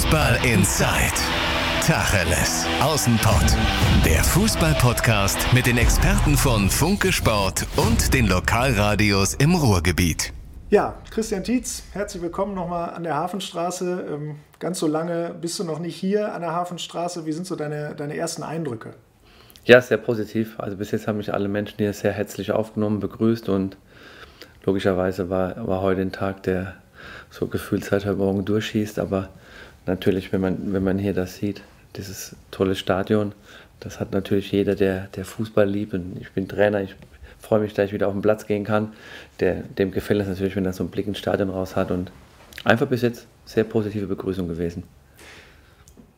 Fußball Inside. Tacheles. Außenpott. Der Fußball-Podcast mit den Experten von Funke Sport und den Lokalradios im Ruhrgebiet. Ja, Christian Tietz, herzlich willkommen nochmal an der Hafenstraße. Ähm, ganz so lange bist du noch nicht hier an der Hafenstraße. Wie sind so deine, deine ersten Eindrücke? Ja, sehr positiv. Also bis jetzt haben mich alle Menschen hier sehr herzlich aufgenommen, begrüßt und logischerweise war, war heute ein Tag, der so gefühlt seit heute Morgen durchschießt, aber natürlich, wenn man, wenn man hier das sieht, dieses tolle Stadion, das hat natürlich jeder, der, der Fußball liebt. Und ich bin Trainer, ich freue mich, dass ich wieder auf den Platz gehen kann. Der, dem gefällt es natürlich, wenn er so einen Blick ins Stadion raus hat. Und einfach bis jetzt sehr positive Begrüßung gewesen.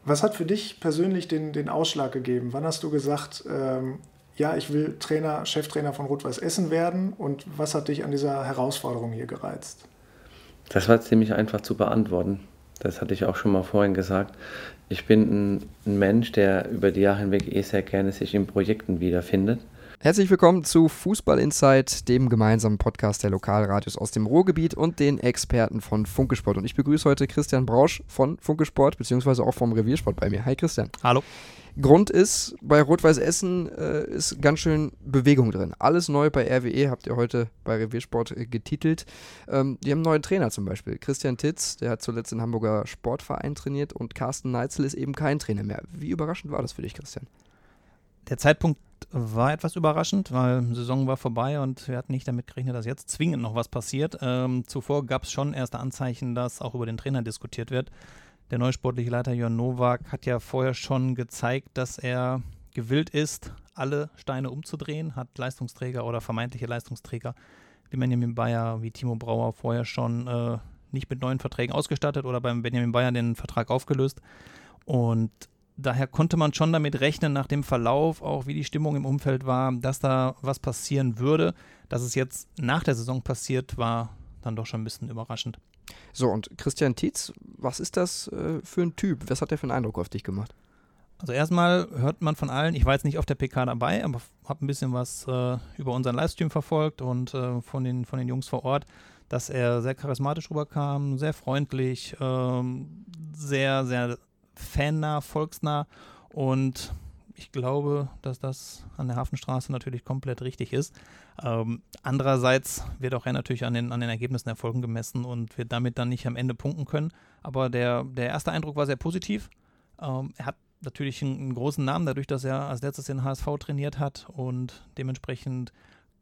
Was hat für dich persönlich den, den Ausschlag gegeben? Wann hast du gesagt, ähm, ja, ich will Trainer, Cheftrainer von Rot-Weiß Essen werden? Und was hat dich an dieser Herausforderung hier gereizt? Das war ziemlich einfach zu beantworten. Das hatte ich auch schon mal vorhin gesagt. Ich bin ein, ein Mensch, der über die Jahre hinweg eh sehr gerne sich in Projekten wiederfindet. Herzlich willkommen zu Fußball Insight, dem gemeinsamen Podcast der Lokalradios aus dem Ruhrgebiet und den Experten von Funkesport. Und ich begrüße heute Christian Brausch von Funkesport, beziehungsweise auch vom Reviersport bei mir. Hi Christian. Hallo. Grund ist, bei Rot-Weiß Essen äh, ist ganz schön Bewegung drin. Alles neu bei RWE, habt ihr heute bei Reviersport äh, getitelt. Ähm, die haben einen neuen Trainer zum Beispiel. Christian Titz, der hat zuletzt in Hamburger Sportverein trainiert und Carsten Neitzel ist eben kein Trainer mehr. Wie überraschend war das für dich, Christian? Der Zeitpunkt war etwas überraschend, weil die Saison war vorbei und wir hatten nicht damit gerechnet, dass jetzt zwingend noch was passiert. Ähm, zuvor gab es schon erste Anzeichen, dass auch über den Trainer diskutiert wird. Der neue sportliche Leiter Jörn Nowak hat ja vorher schon gezeigt, dass er gewillt ist, alle Steine umzudrehen, hat Leistungsträger oder vermeintliche Leistungsträger wie Benjamin Bayer, wie Timo Brauer vorher schon äh, nicht mit neuen Verträgen ausgestattet oder beim Benjamin Bayer den Vertrag aufgelöst. Und daher konnte man schon damit rechnen, nach dem Verlauf, auch wie die Stimmung im Umfeld war, dass da was passieren würde. Dass es jetzt nach der Saison passiert, war dann doch schon ein bisschen überraschend. So, und Christian Tietz, was ist das äh, für ein Typ? Was hat der für einen Eindruck auf dich gemacht? Also erstmal hört man von allen, ich war jetzt nicht auf der PK dabei, aber habe ein bisschen was äh, über unseren Livestream verfolgt und äh, von, den, von den Jungs vor Ort, dass er sehr charismatisch rüberkam, sehr freundlich, ähm, sehr, sehr fannah, volksnah und ich glaube, dass das an der Hafenstraße natürlich komplett richtig ist. Ähm, andererseits wird auch er natürlich an den, an den Ergebnissen Erfolgen gemessen und wird damit dann nicht am Ende punkten können. Aber der, der erste Eindruck war sehr positiv. Ähm, er hat natürlich einen, einen, großen Namen, dadurch, dass er als letztes den HSV trainiert hat und dementsprechend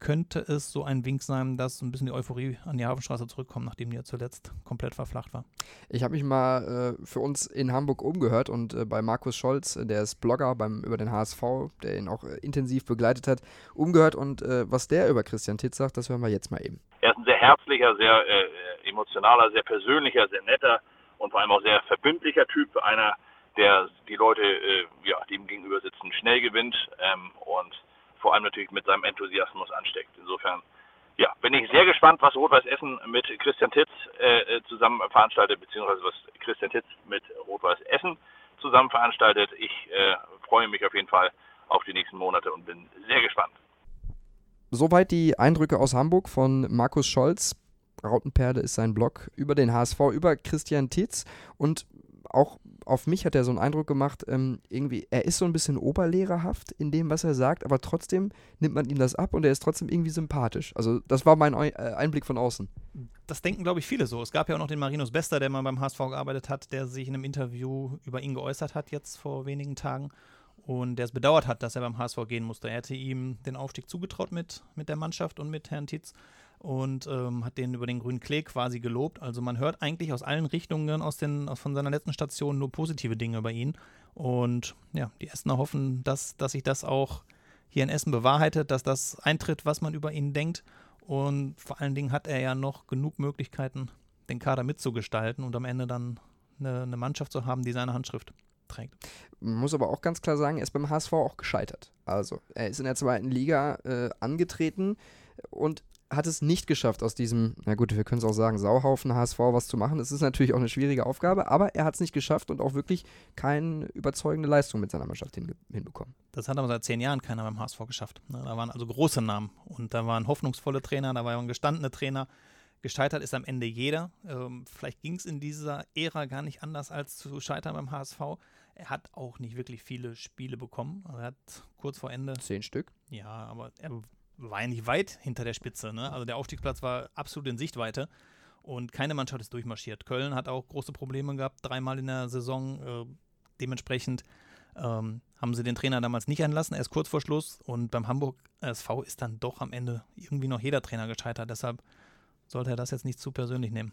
könnte es so ein Wink sein, dass ein bisschen die Euphorie an die Hafenstraße zurückkommt, nachdem die ja zuletzt komplett verflacht war. Ich habe mich mal äh, für uns in Hamburg umgehört und äh, bei Markus Scholz, äh, der ist Blogger beim, über den HSV, der ihn auch äh, intensiv begleitet hat, umgehört und äh, was der über Christian Titz sagt, das hören wir jetzt mal eben. Er ist ein sehr herzlicher, sehr äh, emotionaler, sehr persönlicher, sehr netter und vor allem auch sehr verbündlicher Typ, einer, der die Leute, ja, die ihm gegenüber sitzen, schnell gewinnt ähm, und vor allem natürlich mit seinem Enthusiasmus ansteckt. Insofern ja, bin ich sehr gespannt, was Rot-Weiß Essen mit Christian Titz äh, äh, zusammen veranstaltet, beziehungsweise was Christian Titz mit Rot-Weiß Essen zusammen veranstaltet. Ich äh, freue mich auf jeden Fall auf die nächsten Monate und bin sehr gespannt. Soweit die Eindrücke aus Hamburg von Markus Scholz. Rautenperle ist sein Blog über den HSV, über Christian Titz und auch auf mich hat er so einen Eindruck gemacht, ähm, irgendwie, er ist so ein bisschen oberlehrerhaft in dem, was er sagt, aber trotzdem nimmt man ihm das ab und er ist trotzdem irgendwie sympathisch. Also das war mein äh, Einblick von außen. Das denken, glaube ich, viele so. Es gab ja auch noch den Marinus Bester, der mal beim HSV gearbeitet hat, der sich in einem Interview über ihn geäußert hat, jetzt vor wenigen Tagen. Und der es bedauert hat, dass er beim HSV gehen musste. Er hätte ihm den Aufstieg zugetraut mit, mit der Mannschaft und mit Herrn Tietz und ähm, hat den über den grünen Klee quasi gelobt. Also man hört eigentlich aus allen Richtungen aus den, von seiner letzten Station nur positive Dinge über ihn. Und ja, die Essener hoffen, dass, dass sich das auch hier in Essen bewahrheitet, dass das eintritt, was man über ihn denkt. Und vor allen Dingen hat er ja noch genug Möglichkeiten, den Kader mitzugestalten und am Ende dann eine, eine Mannschaft zu haben, die seine Handschrift trägt. Muss aber auch ganz klar sagen, er ist beim HSV auch gescheitert. Also, er ist in der zweiten Liga äh, angetreten und hat es nicht geschafft, aus diesem, na gut, wir können es auch sagen, Sauhaufen HSV was zu machen. Es ist natürlich auch eine schwierige Aufgabe, aber er hat es nicht geschafft und auch wirklich keine überzeugende Leistung mit seiner Mannschaft hin, hinbekommen. Das hat aber seit zehn Jahren keiner beim HSV geschafft. Ne? Da waren also große Namen und da waren hoffnungsvolle Trainer, da waren gestandene Trainer. Gescheitert ist am Ende jeder. Ähm, vielleicht ging es in dieser Ära gar nicht anders als zu scheitern beim HSV. Er hat auch nicht wirklich viele Spiele bekommen. Er hat kurz vor Ende. Zehn Stück? Ja, aber er war ja nicht weit hinter der Spitze. Ne? Also der Aufstiegsplatz war absolut in Sichtweite. Und keine Mannschaft ist durchmarschiert. Köln hat auch große Probleme gehabt, dreimal in der Saison. Äh, dementsprechend ähm, haben sie den Trainer damals nicht einlassen, erst kurz vor Schluss. Und beim Hamburg SV ist dann doch am Ende irgendwie noch jeder Trainer gescheitert. Deshalb sollte er das jetzt nicht zu persönlich nehmen.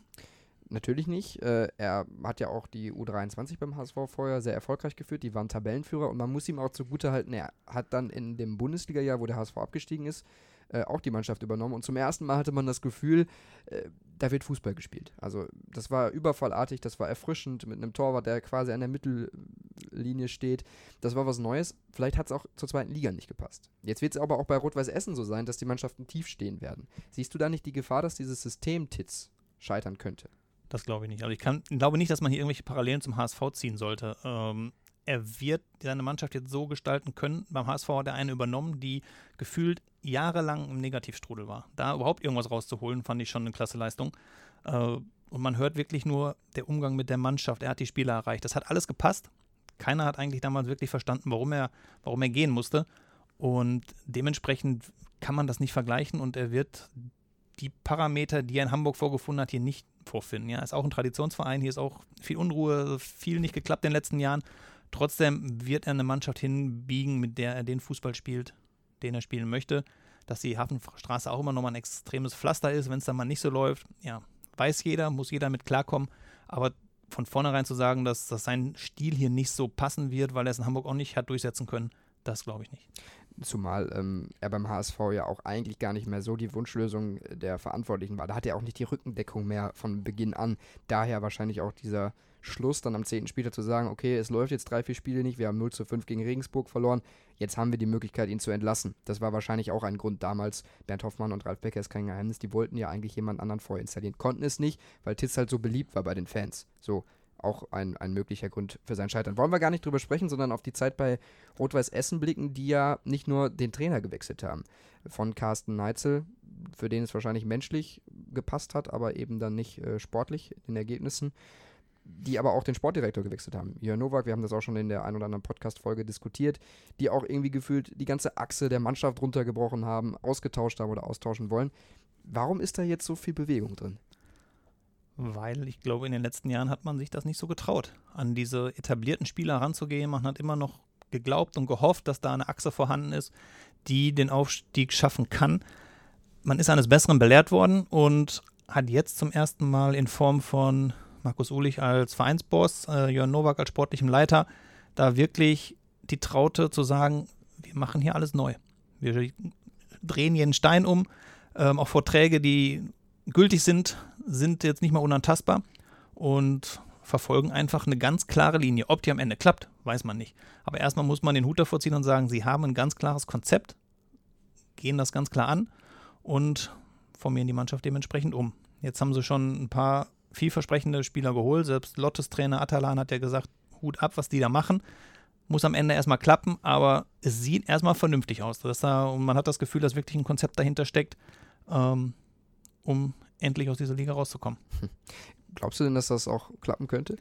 Natürlich nicht. Äh, er hat ja auch die U23 beim HSV vorher sehr erfolgreich geführt. Die waren Tabellenführer und man muss ihm auch zugute halten, er hat dann in dem Bundesliga-Jahr, wo der HSV abgestiegen ist, äh, auch die Mannschaft übernommen. Und zum ersten Mal hatte man das Gefühl, äh, da wird Fußball gespielt. Also das war überfallartig, das war erfrischend mit einem Torwart, der quasi an der Mittellinie steht. Das war was Neues. Vielleicht hat es auch zur zweiten Liga nicht gepasst. Jetzt wird es aber auch bei Rot-Weiß Essen so sein, dass die Mannschaften tief stehen werden. Siehst du da nicht die Gefahr, dass dieses System Titz scheitern könnte? Das glaube ich nicht. Also ich kann, glaube nicht, dass man hier irgendwelche Parallelen zum HSV ziehen sollte. Ähm, er wird seine Mannschaft jetzt so gestalten können. Beim HSV hat er eine übernommen, die gefühlt jahrelang im Negativstrudel war. Da überhaupt irgendwas rauszuholen, fand ich schon eine klasse Leistung. Äh, und man hört wirklich nur der Umgang mit der Mannschaft. Er hat die Spieler erreicht. Das hat alles gepasst. Keiner hat eigentlich damals wirklich verstanden, warum er, warum er gehen musste. Und dementsprechend kann man das nicht vergleichen und er wird die Parameter, die er in Hamburg vorgefunden hat, hier nicht vorfinden. Ja, ist auch ein Traditionsverein, hier ist auch viel Unruhe, viel nicht geklappt in den letzten Jahren. Trotzdem wird er eine Mannschaft hinbiegen, mit der er den Fußball spielt, den er spielen möchte. Dass die Hafenstraße auch immer noch mal ein extremes Pflaster ist, wenn es dann mal nicht so läuft, ja, weiß jeder, muss jeder mit klarkommen. Aber von vornherein zu sagen, dass, dass sein Stil hier nicht so passen wird, weil er es in Hamburg auch nicht hat durchsetzen können, das glaube ich nicht. Zumal ähm, er beim HSV ja auch eigentlich gar nicht mehr so die Wunschlösung der Verantwortlichen war. Da hat er auch nicht die Rückendeckung mehr von Beginn an. Daher wahrscheinlich auch dieser Schluss, dann am 10. Spieltag zu sagen, okay, es läuft jetzt drei, vier Spiele nicht, wir haben 0 zu 5 gegen Regensburg verloren, jetzt haben wir die Möglichkeit, ihn zu entlassen. Das war wahrscheinlich auch ein Grund damals. Bernd Hoffmann und Ralf Becker ist kein Geheimnis, die wollten ja eigentlich jemand anderen vorinstallieren, konnten es nicht, weil Titz halt so beliebt war bei den Fans. So, auch ein, ein möglicher Grund für sein Scheitern. Wollen wir gar nicht drüber sprechen, sondern auf die Zeit bei Rot-Weiß Essen blicken, die ja nicht nur den Trainer gewechselt haben. Von Carsten Neitzel, für den es wahrscheinlich menschlich gepasst hat, aber eben dann nicht äh, sportlich in den Ergebnissen, die aber auch den Sportdirektor gewechselt haben. Jörn Nowak, wir haben das auch schon in der ein oder anderen Podcast-Folge diskutiert, die auch irgendwie gefühlt die ganze Achse der Mannschaft runtergebrochen haben, ausgetauscht haben oder austauschen wollen. Warum ist da jetzt so viel Bewegung drin? Weil ich glaube, in den letzten Jahren hat man sich das nicht so getraut, an diese etablierten Spieler ranzugehen. Man hat immer noch geglaubt und gehofft, dass da eine Achse vorhanden ist, die den Aufstieg schaffen kann. Man ist eines Besseren belehrt worden und hat jetzt zum ersten Mal in Form von Markus Ulich als Vereinsboss, äh, Jörn Nowak als sportlichem Leiter, da wirklich die Traute zu sagen, wir machen hier alles neu. Wir drehen jeden Stein um. Ähm, auch Vorträge, die gültig sind, sind jetzt nicht mal unantastbar und verfolgen einfach eine ganz klare Linie. Ob die am Ende klappt, weiß man nicht. Aber erstmal muss man den Hut davor ziehen und sagen, sie haben ein ganz klares Konzept, gehen das ganz klar an und formieren die Mannschaft dementsprechend um. Jetzt haben sie schon ein paar vielversprechende Spieler geholt. Selbst Lottes Trainer Atalan hat ja gesagt, Hut ab, was die da machen. Muss am Ende erstmal klappen, aber es sieht erstmal vernünftig aus. Dass da, und man hat das Gefühl, dass wirklich ein Konzept dahinter steckt, ähm, um endlich aus dieser Liga rauszukommen. Glaubst du denn, dass das auch klappen könnte?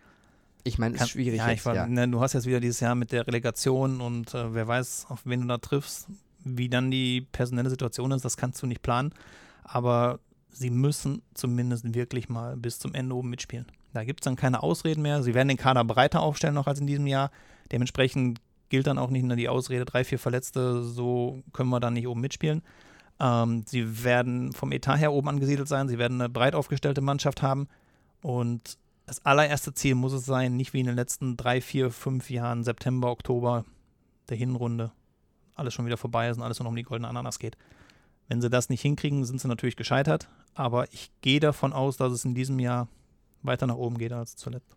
Ich meine, es ist schwierig. Ja, jetzt, war, ja. Ne, du hast jetzt wieder dieses Jahr mit der Relegation und äh, wer weiß, auf wen du da triffst, wie dann die personelle Situation ist, das kannst du nicht planen. Aber sie müssen zumindest wirklich mal bis zum Ende oben mitspielen. Da gibt es dann keine Ausreden mehr. Sie werden den Kader breiter aufstellen noch als in diesem Jahr. Dementsprechend gilt dann auch nicht nur die Ausrede, drei, vier Verletzte, so können wir dann nicht oben mitspielen. Ähm, sie werden vom Etat her oben angesiedelt sein. Sie werden eine breit aufgestellte Mannschaft haben. Und das allererste Ziel muss es sein, nicht wie in den letzten drei, vier, fünf Jahren, September, Oktober der Hinrunde, alles schon wieder vorbei ist und alles nur noch um die goldene Ananas geht. Wenn sie das nicht hinkriegen, sind sie natürlich gescheitert. Aber ich gehe davon aus, dass es in diesem Jahr weiter nach oben geht als zuletzt.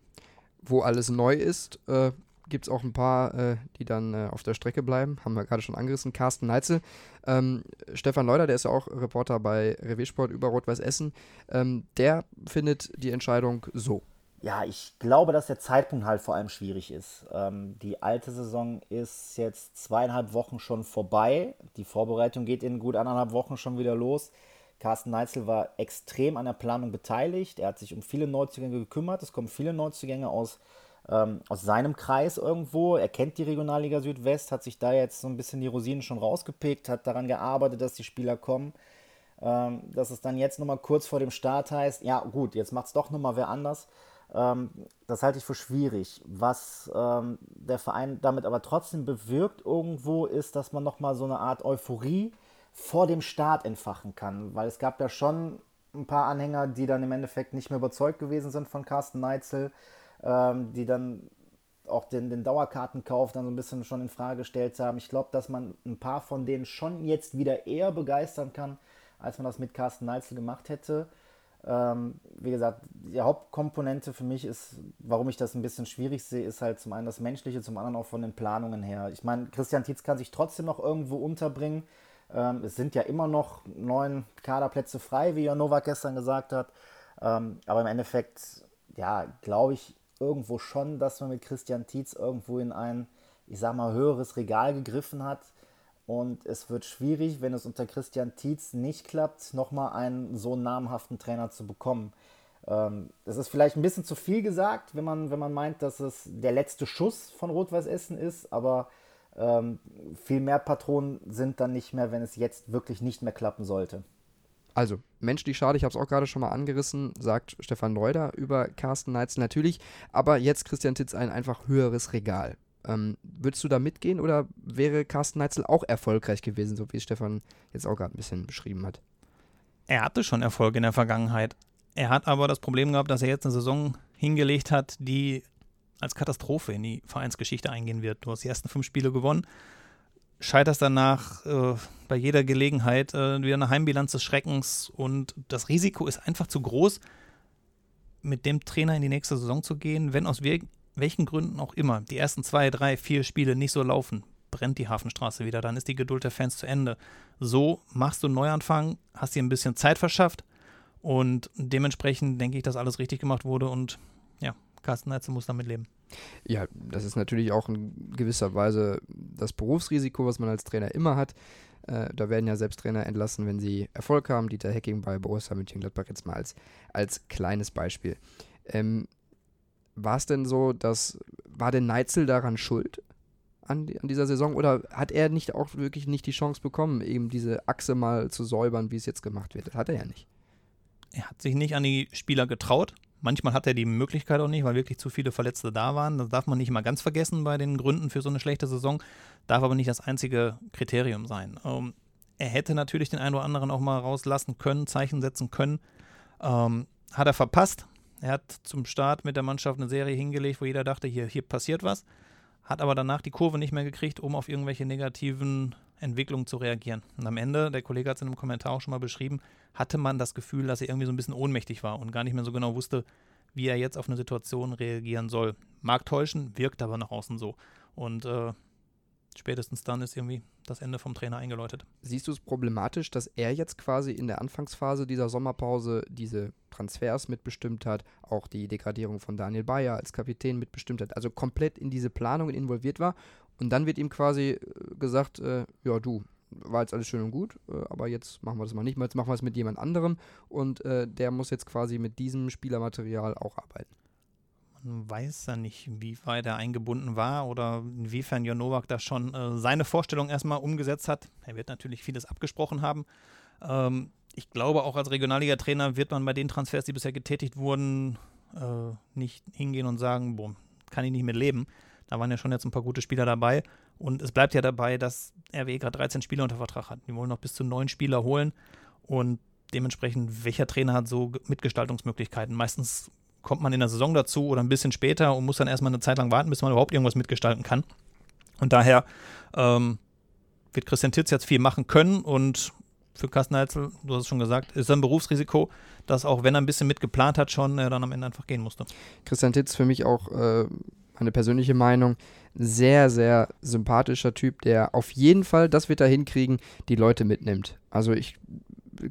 Wo alles neu ist, äh, gibt es auch ein paar, äh, die dann äh, auf der Strecke bleiben. Haben wir gerade schon angerissen. Carsten Neitzel, ähm, Stefan Leuder, der ist ja auch Reporter bei Reviersport über Rot-Weiß Essen. Ähm, der findet die Entscheidung so. Ja, ich glaube, dass der Zeitpunkt halt vor allem schwierig ist. Ähm, die alte Saison ist jetzt zweieinhalb Wochen schon vorbei. Die Vorbereitung geht in gut anderthalb Wochen schon wieder los. Carsten Neitzel war extrem an der Planung beteiligt. Er hat sich um viele Neuzugänge gekümmert. Es kommen viele Neuzugänge aus, ähm, aus seinem Kreis irgendwo. Er kennt die Regionalliga Südwest, hat sich da jetzt so ein bisschen die Rosinen schon rausgepickt, hat daran gearbeitet, dass die Spieler kommen. Ähm, dass es dann jetzt nochmal kurz vor dem Start heißt, ja gut, jetzt macht es doch nochmal wer anders. Ähm, das halte ich für schwierig. Was ähm, der Verein damit aber trotzdem bewirkt irgendwo, ist, dass man nochmal so eine Art Euphorie vor dem Start entfachen kann. Weil es gab ja schon ein paar Anhänger, die dann im Endeffekt nicht mehr überzeugt gewesen sind von Carsten Neitzel, ähm, die dann auch den, den Dauerkartenkauf dann so ein bisschen schon in Frage gestellt haben. Ich glaube, dass man ein paar von denen schon jetzt wieder eher begeistern kann, als man das mit Carsten Neitzel gemacht hätte. Ähm, wie gesagt, die Hauptkomponente für mich ist, warum ich das ein bisschen schwierig sehe, ist halt zum einen das Menschliche, zum anderen auch von den Planungen her. Ich meine, Christian Tietz kann sich trotzdem noch irgendwo unterbringen. Ähm, es sind ja immer noch neun Kaderplätze frei, wie Jan Nowak gestern gesagt hat. Ähm, aber im Endeffekt, ja, glaube ich irgendwo schon, dass man mit Christian Tietz irgendwo in ein, ich sag mal, höheres Regal gegriffen hat. Und es wird schwierig, wenn es unter Christian Tietz nicht klappt, nochmal einen so namhaften Trainer zu bekommen. Ähm, das ist vielleicht ein bisschen zu viel gesagt, wenn man, wenn man meint, dass es der letzte Schuss von Rot-Weiß Essen ist, aber ähm, viel mehr Patronen sind dann nicht mehr, wenn es jetzt wirklich nicht mehr klappen sollte. Also, menschlich schade, ich habe es auch gerade schon mal angerissen, sagt Stefan Reuter über Carsten Neitzel natürlich, aber jetzt Christian Titz ein einfach höheres Regal. Ähm, würdest du da mitgehen oder wäre Carsten Neitzel auch erfolgreich gewesen, so wie Stefan jetzt auch gerade ein bisschen beschrieben hat? Er hatte schon Erfolg in der Vergangenheit. Er hat aber das Problem gehabt, dass er jetzt eine Saison hingelegt hat, die als Katastrophe in die Vereinsgeschichte eingehen wird. Du hast die ersten fünf Spiele gewonnen, scheiterst danach äh, bei jeder Gelegenheit äh, wieder eine Heimbilanz des Schreckens und das Risiko ist einfach zu groß, mit dem Trainer in die nächste Saison zu gehen, wenn aus welchen Gründen auch immer die ersten zwei, drei, vier Spiele nicht so laufen, brennt die Hafenstraße wieder, dann ist die Geduld der Fans zu Ende. So machst du einen Neuanfang, hast dir ein bisschen Zeit verschafft und dementsprechend denke ich, dass alles richtig gemacht wurde und ja, Carsten Neitzel muss damit leben. Ja, das ist natürlich auch in gewisser Weise das Berufsrisiko, was man als Trainer immer hat. Äh, da werden ja selbst Trainer entlassen, wenn sie Erfolg haben. Dieter Hecking bei Borussia Mönchengladbach jetzt mal als, als kleines Beispiel. Ähm, war es denn so, dass, war denn Neitzel daran schuld? An, an, dieser Saison oder hat er nicht auch wirklich nicht die Chance bekommen, eben diese Achse mal zu säubern, wie es jetzt gemacht wird? Das hat er ja nicht. Er hat sich nicht an die Spieler getraut. Manchmal hat er die Möglichkeit auch nicht, weil wirklich zu viele Verletzte da waren. Das darf man nicht immer ganz vergessen bei den Gründen für so eine schlechte Saison. Darf aber nicht das einzige Kriterium sein. Ähm, er hätte natürlich den einen oder anderen auch mal rauslassen können, Zeichen setzen können. Ähm, hat er verpasst. Er hat zum Start mit der Mannschaft eine Serie hingelegt, wo jeder dachte, hier, hier passiert was. Hat aber danach die Kurve nicht mehr gekriegt, um auf irgendwelche negativen Entwicklungen zu reagieren. Und am Ende, der Kollege hat es in einem Kommentar auch schon mal beschrieben, hatte man das Gefühl, dass er irgendwie so ein bisschen ohnmächtig war und gar nicht mehr so genau wusste, wie er jetzt auf eine Situation reagieren soll. Mag täuschen, wirkt aber nach außen so. Und äh, spätestens dann ist irgendwie das Ende vom Trainer eingeläutet. Siehst du es problematisch, dass er jetzt quasi in der Anfangsphase dieser Sommerpause diese Transfers mitbestimmt hat, auch die Degradierung von Daniel Bayer als Kapitän mitbestimmt hat, also komplett in diese Planungen involviert war und dann wird ihm quasi äh, gesagt, äh, ja du, war jetzt alles schön und gut, äh, aber jetzt machen wir das mal nicht mehr, jetzt machen wir es mit jemand anderem und äh, der muss jetzt quasi mit diesem Spielermaterial auch arbeiten. Man weiß ja nicht, wie weit er eingebunden war oder inwiefern Jon Nowak da schon äh, seine Vorstellung erstmal umgesetzt hat. Er wird natürlich vieles abgesprochen haben. Ähm, ich glaube, auch als Regionalliga-Trainer wird man bei den Transfers, die bisher getätigt wurden, äh, nicht hingehen und sagen, boah, kann ich nicht mit leben. Da waren ja schon jetzt ein paar gute Spieler dabei. Und es bleibt ja dabei, dass RWE gerade 13 Spieler unter Vertrag hat. Die wollen noch bis zu neun Spieler holen. Und dementsprechend, welcher Trainer hat so Mitgestaltungsmöglichkeiten? Meistens kommt man in der Saison dazu oder ein bisschen später und muss dann erstmal eine Zeit lang warten, bis man überhaupt irgendwas mitgestalten kann. Und daher ähm, wird Christian Titz jetzt viel machen können und für Carsten Heitzel, du hast es schon gesagt, ist ein Berufsrisiko, dass auch wenn er ein bisschen mitgeplant hat, schon er dann am Ende einfach gehen musste. Christian Titz für mich auch äh, meine persönliche Meinung, sehr, sehr sympathischer Typ, der auf jeden Fall, das wird er hinkriegen, die Leute mitnimmt. Also ich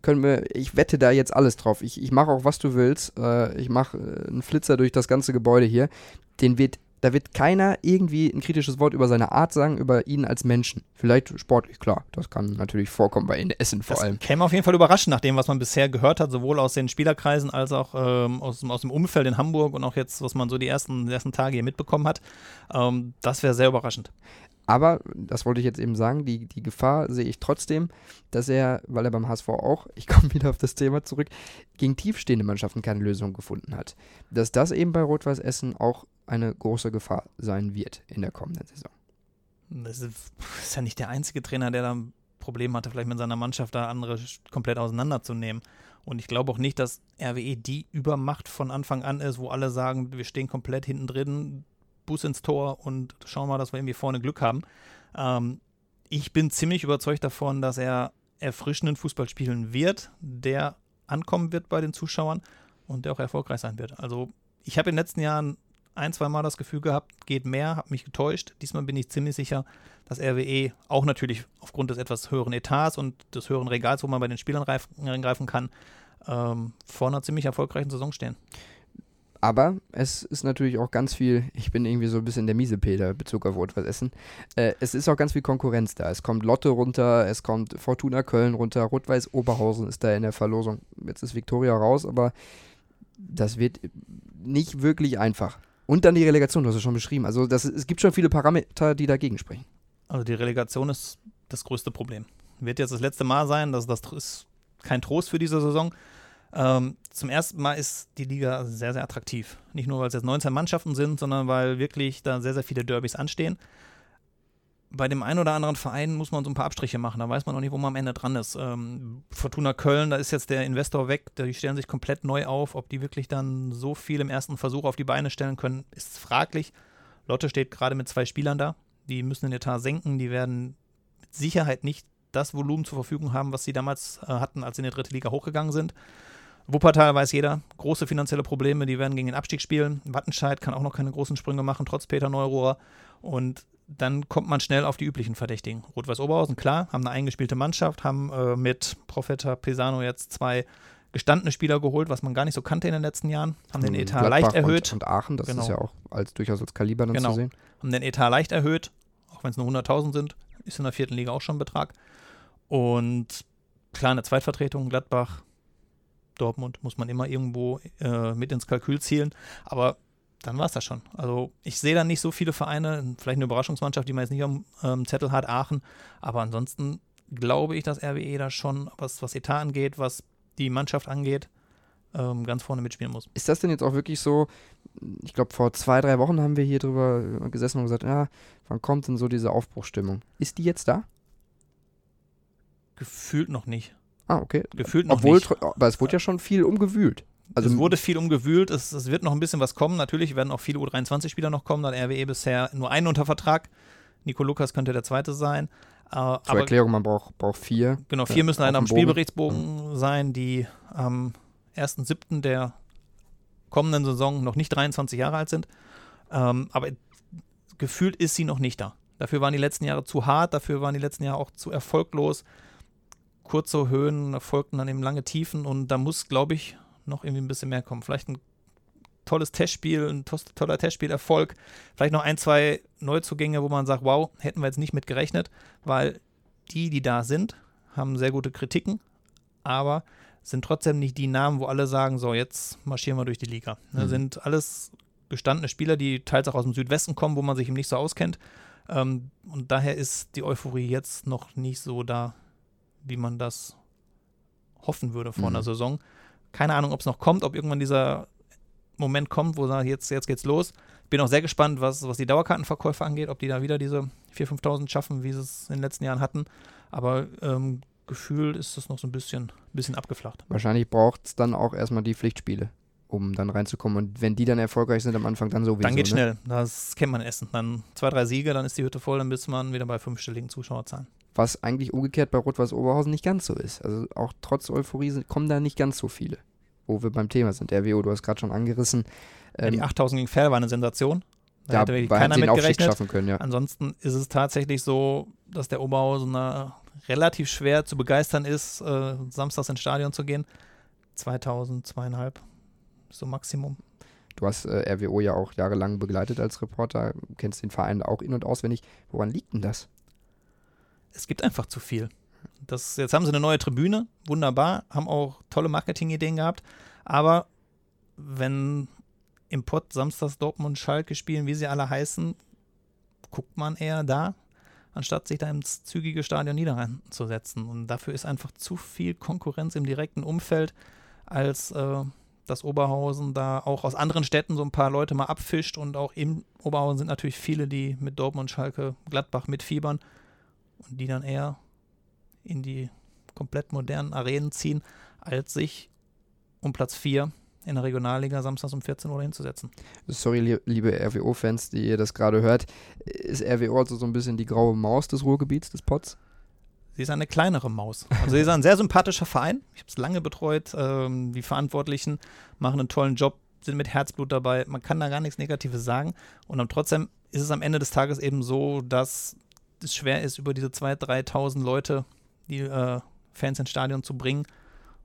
können wir, ich wette da jetzt alles drauf. Ich, ich mache auch, was du willst. Äh, ich mache äh, einen Flitzer durch das ganze Gebäude hier. Den wird Da wird keiner irgendwie ein kritisches Wort über seine Art sagen, über ihn als Menschen. Vielleicht sportlich, klar. Das kann natürlich vorkommen bei Essen vor das allem. käme auf jeden Fall überraschend, nach dem, was man bisher gehört hat, sowohl aus den Spielerkreisen als auch ähm, aus, aus dem Umfeld in Hamburg und auch jetzt, was man so die ersten, die ersten Tage hier mitbekommen hat. Ähm, das wäre sehr überraschend. Aber, das wollte ich jetzt eben sagen, die, die Gefahr sehe ich trotzdem, dass er, weil er beim HSV auch, ich komme wieder auf das Thema zurück, gegen tiefstehende Mannschaften keine Lösung gefunden hat. Dass das eben bei Rot-Weiß Essen auch eine große Gefahr sein wird in der kommenden Saison. Das ist, ja nicht der einzige Trainer, der da ein Problem hatte, vielleicht mit seiner Mannschaft da andere komplett auseinanderzunehmen. Und ich glaube auch nicht, dass RWE die Übermacht von Anfang an ist, wo alle sagen, wir stehen komplett hinten drin, Bus ins Tor und schauen mal, dass wir irgendwie vorne Glück haben. Ähm, ich bin ziemlich überzeugt davon, dass er erfrischenden Fußball spielen wird, der ankommen wird bei den Zuschauern und der auch erfolgreich sein wird. Also ich habe in den letzten Jahren ein, zwei Mal das Gefühl gehabt, geht mehr, habe mich getäuscht. Diesmal bin ich ziemlich sicher, dass RWE auch natürlich aufgrund des etwas höheren Etats und des höheren Regals, wo man bei den Spielern reingreifen kann, ähm, vor einer ziemlich erfolgreichen Saison stehen. Aber es ist natürlich auch ganz viel, ich bin irgendwie so ein bisschen der Miesepeter Bezug auf Rot-Weiß Essen. Äh, es ist auch ganz viel Konkurrenz da. Es kommt Lotte runter, es kommt Fortuna Köln runter, Rot-Weiß Oberhausen ist da in der Verlosung. Jetzt ist Viktoria raus, aber das wird nicht wirklich einfach. Und dann die Relegation, du hast es schon beschrieben. Also das, es gibt schon viele Parameter, die dagegen sprechen. Also die Relegation ist das größte Problem. Wird jetzt das letzte Mal sein, dass das ist kein Trost für diese Saison. Ähm, zum ersten Mal ist die Liga sehr, sehr attraktiv. Nicht nur, weil es jetzt 19 Mannschaften sind, sondern weil wirklich da sehr, sehr viele Derbys anstehen. Bei dem einen oder anderen Verein muss man so ein paar Abstriche machen. Da weiß man noch nicht, wo man am Ende dran ist. Ähm, Fortuna Köln, da ist jetzt der Investor weg. Die stellen sich komplett neu auf. Ob die wirklich dann so viel im ersten Versuch auf die Beine stellen können, ist fraglich. Lotte steht gerade mit zwei Spielern da. Die müssen den Etat senken. Die werden mit Sicherheit nicht das Volumen zur Verfügung haben, was sie damals äh, hatten, als sie in die dritte Liga hochgegangen sind. Wuppertal weiß jeder, große finanzielle Probleme, die werden gegen den Abstieg spielen. Wattenscheid kann auch noch keine großen Sprünge machen, trotz Peter Neurohrer. Und dann kommt man schnell auf die üblichen Verdächtigen. Rot-Weiß Oberhausen, klar, haben eine eingespielte Mannschaft, haben äh, mit Profeta Pesano jetzt zwei gestandene Spieler geholt, was man gar nicht so kannte in den letzten Jahren. Haben den Etat Gladbach leicht erhöht. Und, und Aachen, das genau. ist ja auch als, durchaus als Kaliber dann genau. zu sehen. Haben den Etat leicht erhöht, auch wenn es nur 100.000 sind, ist in der vierten Liga auch schon ein Betrag. Und klar, eine Zweitvertretung, Gladbach, Dortmund muss man immer irgendwo äh, mit ins Kalkül zielen. Aber dann war es das schon. Also ich sehe da nicht so viele Vereine, vielleicht eine Überraschungsmannschaft, die man jetzt nicht am ähm, Zettel hat, Aachen. Aber ansonsten glaube ich, dass RWE da schon, was, was Etat angeht, was die Mannschaft angeht, ähm, ganz vorne mitspielen muss. Ist das denn jetzt auch wirklich so, ich glaube vor zwei, drei Wochen haben wir hier drüber gesessen und gesagt, ja, wann kommt denn so diese Aufbruchstimmung? Ist die jetzt da? Gefühlt noch nicht. Ah, okay. Gefühlt noch Obwohl, nicht. Aber es wurde ja schon viel umgewühlt. Also es wurde viel umgewühlt, es, es, wird noch ein bisschen was kommen. Natürlich werden auch viele U23-Spieler noch kommen, da hat RWE bisher nur einen unter Vertrag. Nico Lukas könnte der zweite sein. Äh, Zur aber, Erklärung, man braucht, braucht vier. Genau, vier Ja, müssen halt am. Spielberichtsbogen sein, die am 1.7. der kommenden Saison noch nicht 23 Jahre alt sind. Ähm, aber gefühlt ist sie noch nicht da. Dafür waren die letzten Jahre zu hart, dafür waren die letzten Jahre auch zu erfolglos. Kurze Höhen folgten dann eben lange Tiefen und da muss, glaube ich, noch irgendwie ein bisschen mehr kommen. Vielleicht ein tolles Testspiel, ein tos- toller Testspielerfolg, vielleicht noch ein, zwei Neuzugänge, wo man sagt, wow, hätten wir jetzt nicht mit gerechnet, weil die, die da sind, haben sehr gute Kritiken, aber sind trotzdem nicht die Namen, wo alle sagen, so, jetzt marschieren wir durch die Liga. Ne, Mhm. Sind alles gestandene Spieler, die teils auch aus dem Südwesten kommen, wo man sich eben nicht so auskennt. Ähm, und daher ist die Euphorie jetzt noch nicht so da, wie man das hoffen würde vor Mhm. einer Saison. Keine Ahnung, ob es noch kommt, ob irgendwann dieser Moment kommt, wo sagt, jetzt, jetzt geht's los. Bin auch sehr gespannt, was, was die Dauerkartenverkäufe angeht, ob die da wieder diese 4.000, 5.000 schaffen, wie sie es in den letzten Jahren hatten. Aber ähm, gefühlt ist das noch so ein bisschen, bisschen abgeflacht. Wahrscheinlich braucht es dann auch erstmal die Pflichtspiele, um dann reinzukommen. Und wenn die dann erfolgreich sind am Anfang, dann sowieso. Dann geht ne? schnell. Das kennt man Essen. Dann zwei, drei Siege, dann ist die Hütte voll, dann ist man wieder bei fünfstelligen Zuschauerzahlen. Was eigentlich umgekehrt bei Rot-Weiß Oberhausen nicht ganz so ist. Also auch trotz Euphorie kommen da nicht ganz so viele. Wo wir beim Thema sind. RWO, du hast gerade schon angerissen. Ja, die Ähm, 8000 gegen Ferl war eine Sensation. Da da hätte keiner mit gerechnet. schaffen können, ja. Ansonsten ist es tatsächlich so, dass der Oberhausener relativ schwer zu begeistern ist, äh, samstags ins Stadion zu gehen. 2000, zweieinhalb, so Maximum. Du hast äh, RWO ja auch jahrelang begleitet als Reporter, kennst den Verein auch in- und auswendig. Woran liegt denn das? Es gibt einfach zu viel. Das, jetzt haben sie eine neue Tribüne, wunderbar, haben auch tolle Marketingideen gehabt, aber wenn im Pott samstags Dortmund, Schalke spielen, wie sie alle heißen, guckt man eher da, anstatt sich da ins zügige Stadion niederzusetzen. Und dafür ist einfach zu viel Konkurrenz im direkten Umfeld, als äh, dass Oberhausen da auch aus anderen Städten so ein paar Leute mal abfischt. Und auch im Oberhausen sind natürlich viele, die mit Dortmund, Schalke, Gladbach mitfiebern und die dann eher in die komplett modernen Arenen ziehen, als sich um Platz 4 in der Regionalliga samstags um 14 Uhr hinzusetzen. Sorry, liebe RWO-Fans, die ihr das gerade hört. Ist RWO also so ein bisschen die graue Maus des Ruhrgebiets, des Pots? Sie ist eine kleinere Maus. Also sie ist ein sehr sympathischer Verein. Ich habe es lange betreut. Ähm, die Verantwortlichen machen einen tollen Job, sind mit Herzblut dabei. Man kann da gar nichts Negatives sagen. Und dann trotzdem ist es am Ende des Tages eben so, dass es schwer ist, über diese 2.000, 3.000 Leute, die äh, Fans ins Stadion zu bringen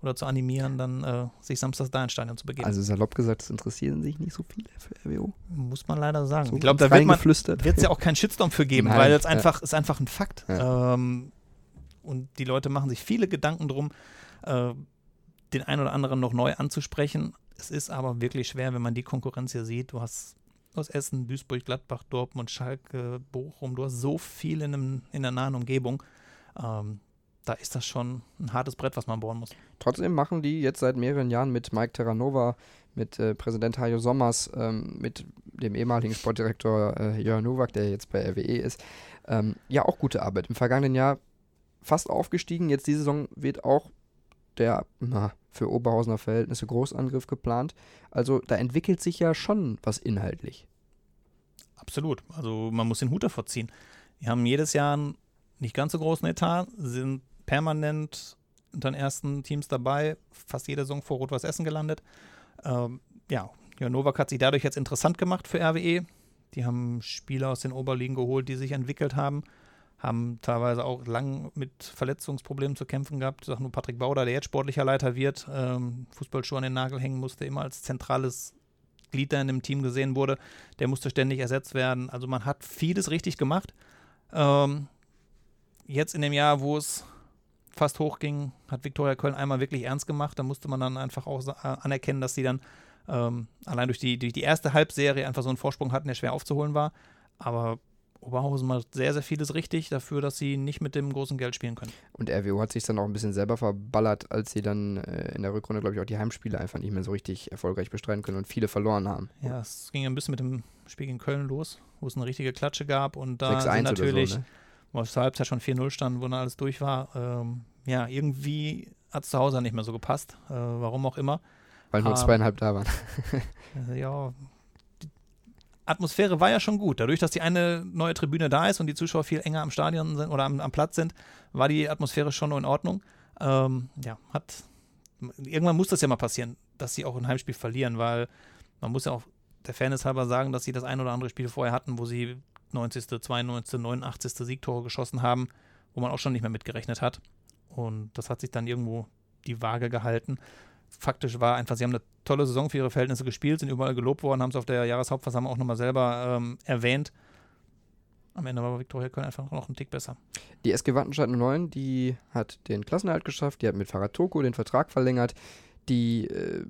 oder zu animieren, dann äh, sich samstags da ins Stadion zu begeben. Also salopp gesagt, es interessieren sich nicht so viele für RWO. Muss man leider sagen. So ich glaube, da wird es ja auch keinen Shitstorm für geben, Nein, weil es ja. einfach ist einfach ein Fakt. Ja. Ähm, und die Leute machen sich viele Gedanken drum, äh, den einen oder anderen noch neu anzusprechen. Es ist aber wirklich schwer, wenn man die Konkurrenz hier sieht. Du hast aus Essen, Duisburg, Gladbach, Dortmund, Schalke, Bochum. Du hast so viel in, einem, in der nahen Umgebung. Ähm, da ist das schon ein hartes Brett, was man bohren muss. Trotzdem machen die jetzt seit mehreren Jahren mit Mike Terranova, mit äh, Präsident Hajo Sommers, ähm, mit dem ehemaligen Sportdirektor äh, Jörn Nowak, der jetzt bei RWE ist, ähm, ja auch gute Arbeit. Im vergangenen Jahr fast aufgestiegen. Jetzt diese Saison wird auch der na, für Oberhausener Verhältnisse Großangriff geplant. Also da entwickelt sich ja schon was inhaltlich. Absolut. Also man muss den Hut davor ziehen. Die haben jedes Jahr einen nicht ganz so großen Etat, sind permanent unter den ersten Teams dabei, fast jede Saison vor Rot-Weiß Essen gelandet. Ähm, ja, Jörn Nowak hat sich dadurch jetzt interessant gemacht für RWE. Die haben Spieler aus den Oberligen geholt, die sich entwickelt haben, haben teilweise auch lang mit Verletzungsproblemen zu kämpfen gehabt. Ich sage nur Patrick Bauder, der jetzt sportlicher Leiter wird, ähm, Fußballschuhe an den Nagel hängen musste, immer als zentrales Glied da in dem Team gesehen wurde. Der musste ständig ersetzt werden. Also man hat vieles richtig gemacht. Ähm, jetzt in dem Jahr, wo es fast hochging, hat Viktoria Köln einmal wirklich ernst gemacht. Da musste man dann einfach auch äh, anerkennen, dass sie dann ähm, allein durch die, durch die erste Halbserie einfach so einen Vorsprung hatten, der schwer aufzuholen war. Aber Oberhausen macht sehr, sehr vieles richtig dafür, dass sie nicht mit dem großen Geld spielen können. Und RWO hat sich dann auch ein bisschen selber verballert, als sie dann äh, in der Rückrunde, glaube ich, auch die Heimspiele einfach nicht mehr so richtig erfolgreich bestreiten können und viele verloren haben. Ja, es ging ein bisschen mit dem Spiel gegen Köln los, wo es eine richtige Klatsche gab und da 6-1 sind oder natürlich, so, ne? wo es zur Halbzeit schon 4-0 stand, wo dann alles durch war, ähm, ja, irgendwie hat es zu Hause nicht mehr so gepasst, äh, warum auch immer. Weil nur Ah. zweieinhalb da waren. Ja, Atmosphäre war ja schon gut. Dadurch, dass die eine neue Tribüne da ist und die Zuschauer viel enger am Stadion sind oder am, am Platz sind, war die Atmosphäre schon in Ordnung. Ähm, ja, hat irgendwann muss das ja mal passieren, dass sie auch ein Heimspiel verlieren, weil man muss ja auch der Fairness halber sagen, dass sie das ein oder andere Spiel vorher hatten, wo sie 90., 92., 89. Siegtore geschossen haben, wo man auch schon nicht mehr mitgerechnet hat. Und das hat sich dann irgendwo die Waage gehalten. Faktisch war einfach, sie haben eine tolle Saison für ihre Verhältnisse gespielt, sind überall gelobt worden, haben es auf der Jahreshauptversammlung auch nochmal selber ähm, erwähnt. Am Ende war Viktoria Köln einfach noch einen Tick besser. Die SG Wattenscheid 09, die hat den Klassenerhalt geschafft, die hat mit Farad Toko den Vertrag verlängert. Die äh,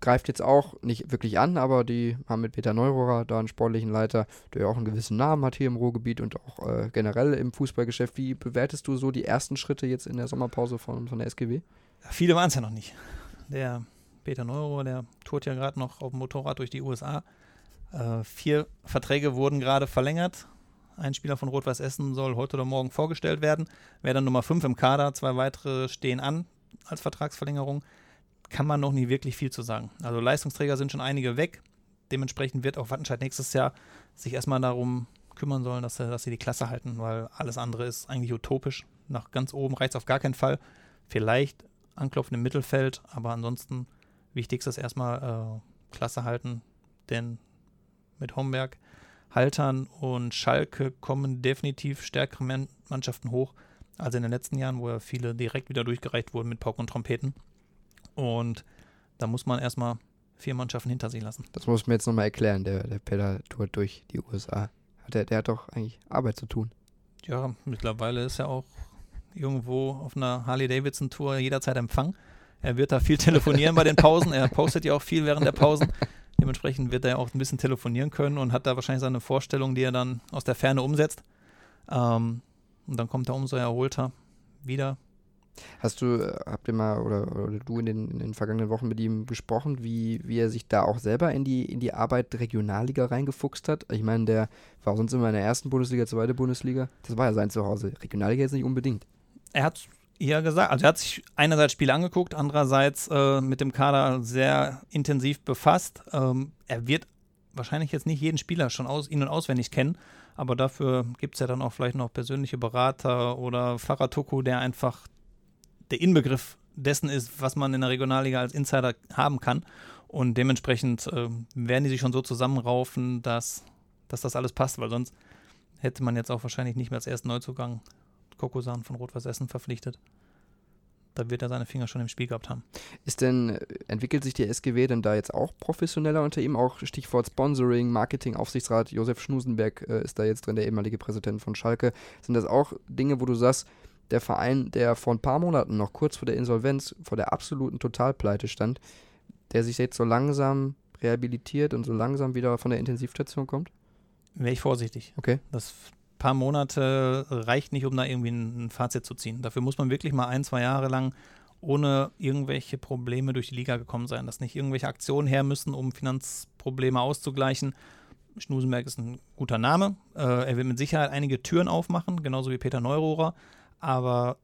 greift jetzt auch nicht wirklich an, aber die haben mit Peter Neurohrer da einen sportlichen Leiter, der ja auch einen gewissen Namen hat hier im Ruhrgebiet und auch äh, generell im Fußballgeschäft. Wie bewertest du so die ersten Schritte jetzt in der Sommerpause von, von der SGW? Viele waren es ja noch nicht. Der Peter Neuro, der tourt ja gerade noch auf dem Motorrad durch die USA. Äh, vier Verträge wurden gerade verlängert. Ein Spieler von Rot-Weiß Essen soll heute oder morgen vorgestellt werden. Wäre dann Nummer 5 im Kader. Zwei weitere stehen an als Vertragsverlängerung. Kann man noch nie wirklich viel zu sagen. Also Leistungsträger sind schon einige weg. Dementsprechend wird auch Wattenscheid nächstes Jahr sich erstmal darum kümmern sollen, dass dass sie die Klasse halten, weil alles andere ist eigentlich utopisch. Nach ganz oben reicht es auf gar keinen Fall. Vielleicht anklopfen im Mittelfeld, aber ansonsten wichtigstes erstmal äh, Klasse halten, denn mit Homberg, Haltern und Schalke kommen definitiv stärkere Man Mannschaften hoch als in den letzten Jahren, wo ja viele direkt wieder durchgereicht wurden mit Pauken und Trompeten. Und da muss man erstmal vier Mannschaften hinter sich lassen. Das muss mir jetzt nochmal erklären, der, der Pedal-Tour durch die USA. Der, der hat doch eigentlich Arbeit zu tun. Ja, mittlerweile ist er auch irgendwo auf einer Harley-Davidson-Tour jederzeit Empfang. Er wird da viel telefonieren bei den Pausen. Er postet ja auch viel während der Pausen. Dementsprechend wird er auch ein bisschen telefonieren können und hat da wahrscheinlich seine Vorstellung, die er dann aus der Ferne umsetzt. Ähm, und dann kommt er umso erholter wieder. Hast du, äh, habt ihr mal oder, oder du in den, in den, vergangenen Wochen mit ihm gesprochen, wie, wie er sich da auch selber in die, in die Arbeit Regionalliga reingefuchst hat? Ich meine, der war sonst immer in der ersten Bundesliga, zweite Bundesliga. Das war ja sein Zuhause. Regionalliga jetzt nicht unbedingt. Er hat ja gesagt, also er hat sich einerseits Spiele angeguckt, andererseits äh, mit dem Kader sehr intensiv befasst. Ähm, er wird wahrscheinlich jetzt nicht jeden Spieler schon aus, in- und auswendig kennen, aber dafür gibt es ja dann auch vielleicht noch persönliche Berater oder Toko, der einfach der Inbegriff dessen ist, was man in der Regionalliga als Insider haben kann. Und dementsprechend äh, werden die sich schon so zusammenraufen, dass, dass das alles passt, weil sonst hätte man jetzt auch wahrscheinlich nicht mehr als ersten Neuzugang Kokosan von Rot-Weiß Essen verpflichtet. Da wird er seine Finger schon im Spiel gehabt haben. Ist denn, äh, entwickelt sich die SGW denn da jetzt auch professioneller unter ihm? Auch Stichwort Sponsoring, Marketing, Aufsichtsrat, Josef Schnusenberg äh, ist da jetzt drin, der ehemalige Präsident von Schalke. Sind das auch Dinge, wo du sagst, der Verein, der vor ein paar Monaten noch kurz vor der Insolvenz, vor der absoluten Totalpleite stand, der sich jetzt so langsam rehabilitiert und so langsam wieder von der Intensivstation kommt? Wäre ich vorsichtig. Okay. Das paar Monate reicht nicht, um da irgendwie ein Fazit zu ziehen. Dafür muss man wirklich mal ein, zwei Jahre lang ohne irgendwelche Probleme durch die Liga gekommen sein, dass nicht irgendwelche Aktionen her müssen, um Finanzprobleme auszugleichen. Schnusenberg ist ein guter Name. Äh, er wird mit Sicherheit einige Türen aufmachen, genauso wie Peter Neurohrer aber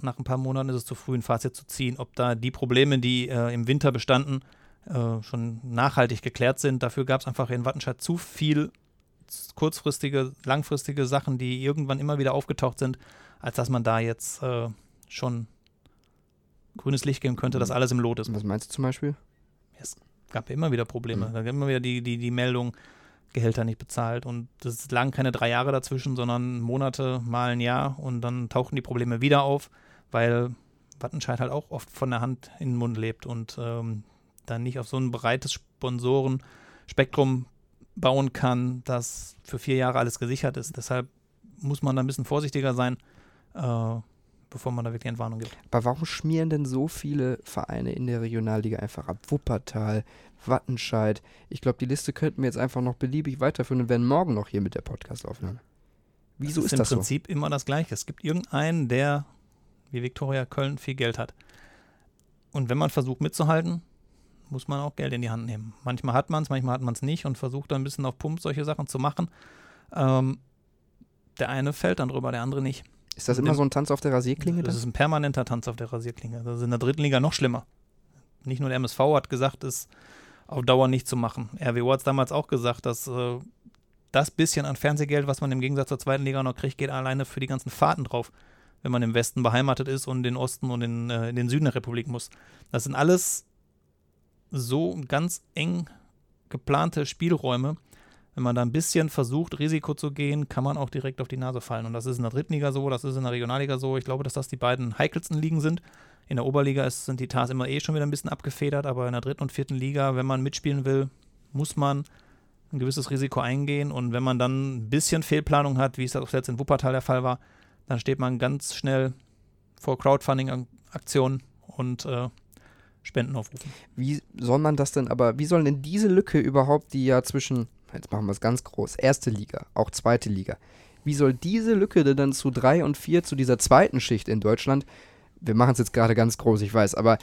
nach ein paar Monaten ist es zu früh, ein Fazit zu ziehen, ob da die Probleme, die äh, im Winter bestanden, äh, schon nachhaltig geklärt sind. Dafür gab es einfach in Wattenscheid zu viel kurzfristige, langfristige Sachen, die irgendwann immer wieder aufgetaucht sind, als dass man da jetzt äh, schon grünes Licht geben könnte, dass mhm. alles im Lot ist. Was meinst du zum Beispiel? Es gab ja immer wieder Probleme. Mhm. Da gab immer wieder die, die, die Meldung, Gehälter nicht bezahlt. Und das lagen keine drei Jahre dazwischen, sondern Monate, mal ein Jahr. Und dann tauchten die Probleme wieder auf, weil Wattenscheid halt auch oft von der Hand in den Mund lebt und ähm, dann nicht auf so ein breites Sponsorenspektrum bauen kann, das für vier Jahre alles gesichert ist. Deshalb muss man da ein bisschen vorsichtiger sein, äh, bevor man da wirklich Entwarnung gibt. Aber warum schmieren denn so viele Vereine in der Regionalliga einfach ab? Wuppertal, Wattenscheid. Ich glaube, die Liste könnten wir jetzt einfach noch beliebig weiterführen und werden morgen noch hier mit der Podcast-Aufnahme. Wieso das ist, ist das im Prinzip so? immer das Gleiche. Es gibt irgendeinen, der wie Viktoria Köln viel Geld hat. Und wenn man versucht mitzuhalten, muss man auch Geld in die Hand nehmen. Manchmal hat man es, manchmal hat man es nicht und versucht dann ein bisschen auf Pump solche Sachen zu machen. Ähm, der eine fällt dann drüber, der andere nicht. Ist das immer so ein Tanz auf der Rasierklinge? Das ist ein permanenter Tanz auf der Rasierklinge. Das ist in der dritten Liga noch schlimmer. Nicht nur der MSV hat gesagt, es auf Dauer nicht zu machen. RWO hat es damals auch gesagt, dass äh, das bisschen an Fernsehgeld, was man im Gegensatz zur zweiten Liga noch kriegt, geht alleine für die ganzen Fahrten drauf, wenn man im Westen beheimatet ist und in den Osten und in, äh, in den Süden der Republik muss. Das sind alles so ganz eng geplante Spielräume. Wenn man da ein bisschen versucht, Risiko zu gehen, kann man auch direkt auf die Nase fallen. Und das ist in der dritten Liga so, das ist in der Regionalliga so. Ich glaube, dass das die beiden heikelsten Ligen sind. In der Oberliga ist, sind die TARs immer eh schon wieder ein bisschen abgefedert, aber in der dritten und vierten Liga, wenn man mitspielen will, muss man ein gewisses Risiko eingehen. Und wenn man dann ein bisschen Fehlplanung hat, wie es auch jetzt in Wuppertal der Fall war, dann steht man ganz schnell vor Crowdfunding-Aktionen und äh, Spenden aufrufen. Wie soll man das denn aber, wie soll denn diese Lücke überhaupt, die ja zwischen, jetzt machen wir es ganz groß, erste Liga, auch zweite Liga, wie soll diese Lücke denn dann zu drei und vier, zu dieser zweiten Schicht in Deutschland, wir machen es jetzt gerade ganz groß, ich weiß, aber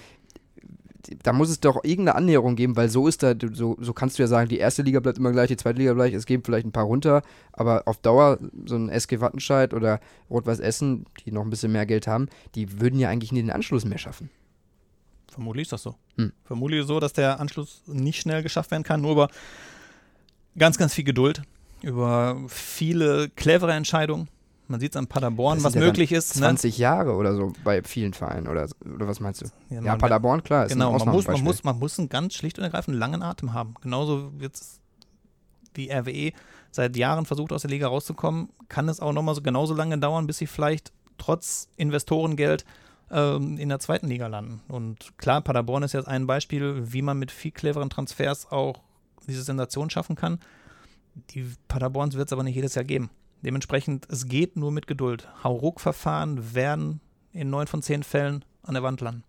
da muss es doch irgendeine Annäherung geben, weil so ist da, so, so kannst du ja sagen, die erste Liga bleibt immer gleich, die zweite Liga gleich, es geben vielleicht ein paar runter, aber auf Dauer, so ein SG Wattenscheid oder Rot-Weiß Essen, die noch ein bisschen mehr Geld haben, die würden ja eigentlich nie den Anschluss mehr schaffen. Vermutlich ist das so. Hm. Vermutlich so, dass der Anschluss nicht schnell geschafft werden kann, nur über ganz, ganz viel Geduld, über viele clevere Entscheidungen. Man sieht es an Paderborn, was ja möglich ist. 20 ne? Jahre oder so bei vielen Vereinen oder, oder was meinst du? Ja, ja Paderborn, klar. Ist genau, man muss, man, muss, man muss einen ganz schlicht und ergreifend langen Atem haben. Genauso wird die RWE seit Jahren versucht, aus der Liga rauszukommen, kann es auch nochmal so genauso lange dauern, bis sie vielleicht trotz Investorengeld ähm, in der zweiten Liga landen. Und klar, Paderborn ist jetzt ein Beispiel, wie man mit viel cleveren Transfers auch diese Sensation schaffen kann. Die Paderborns wird es aber nicht jedes Jahr geben. Dementsprechend, es geht nur mit Geduld. Hauruck-Verfahren werden in neun von zehn Fällen an der Wand landen.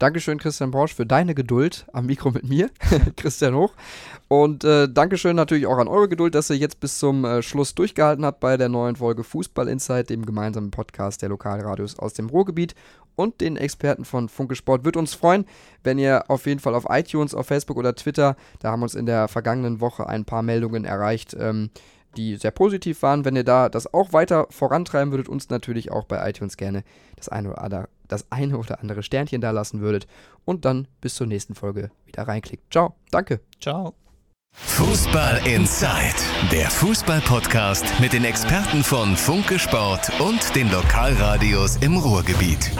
Dankeschön, Christian Borsch, für deine Geduld am Mikro mit mir, Christian Hoch. Und äh, Dankeschön natürlich auch an eure Geduld, dass ihr jetzt bis zum äh, Schluss durchgehalten habt bei der neuen Folge Fußball Insight, dem gemeinsamen Podcast der Lokalradios aus dem Ruhrgebiet und den Experten von Funke Sport. Würde uns freuen, wenn ihr auf jeden Fall auf iTunes, auf Facebook oder Twitter, da haben uns in der vergangenen Woche ein paar Meldungen erreicht, ähm, die sehr positiv waren. Wenn ihr da das auch weiter vorantreiben würdet, uns natürlich auch bei iTunes gerne das eine oder andere, das eine oder andere Sternchen da lassen würdet und dann bis zur nächsten Folge wieder reinklickt. Ciao, danke. Ciao. Fußball Inside, der Fußball-Podcast mit den Experten von Funke Sport und den Lokalradios im Ruhrgebiet.